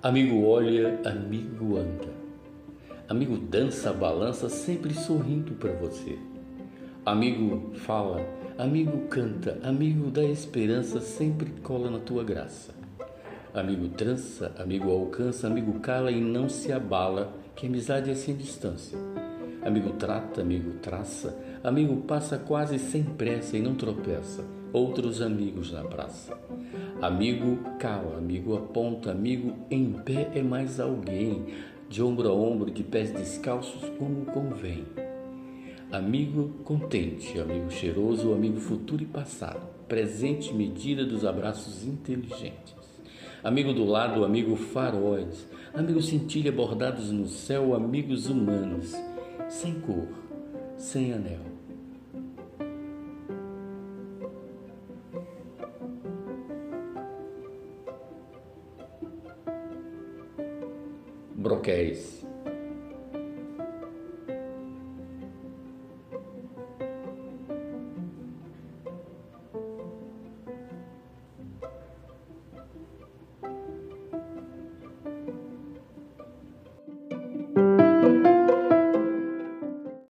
Amigo olha, amigo anda. Amigo dança, balança, sempre sorrindo para você. Amigo fala, amigo canta, amigo da esperança, sempre cola na tua graça. Amigo trança, amigo alcança, amigo cala e não se abala, que amizade é sem distância. Amigo trata, amigo traça, amigo passa quase sem pressa e não tropeça. Outros amigos na praça. Amigo cala, amigo aponta, amigo em pé é mais alguém, de ombro a ombro, de pés descalços, como convém. Amigo contente, amigo cheiroso, amigo futuro e passado, presente medida dos abraços inteligentes. Amigo do lado, amigo faróis, amigo cintilha bordados no céu, amigos humanos, sem cor, sem anel. Broquéis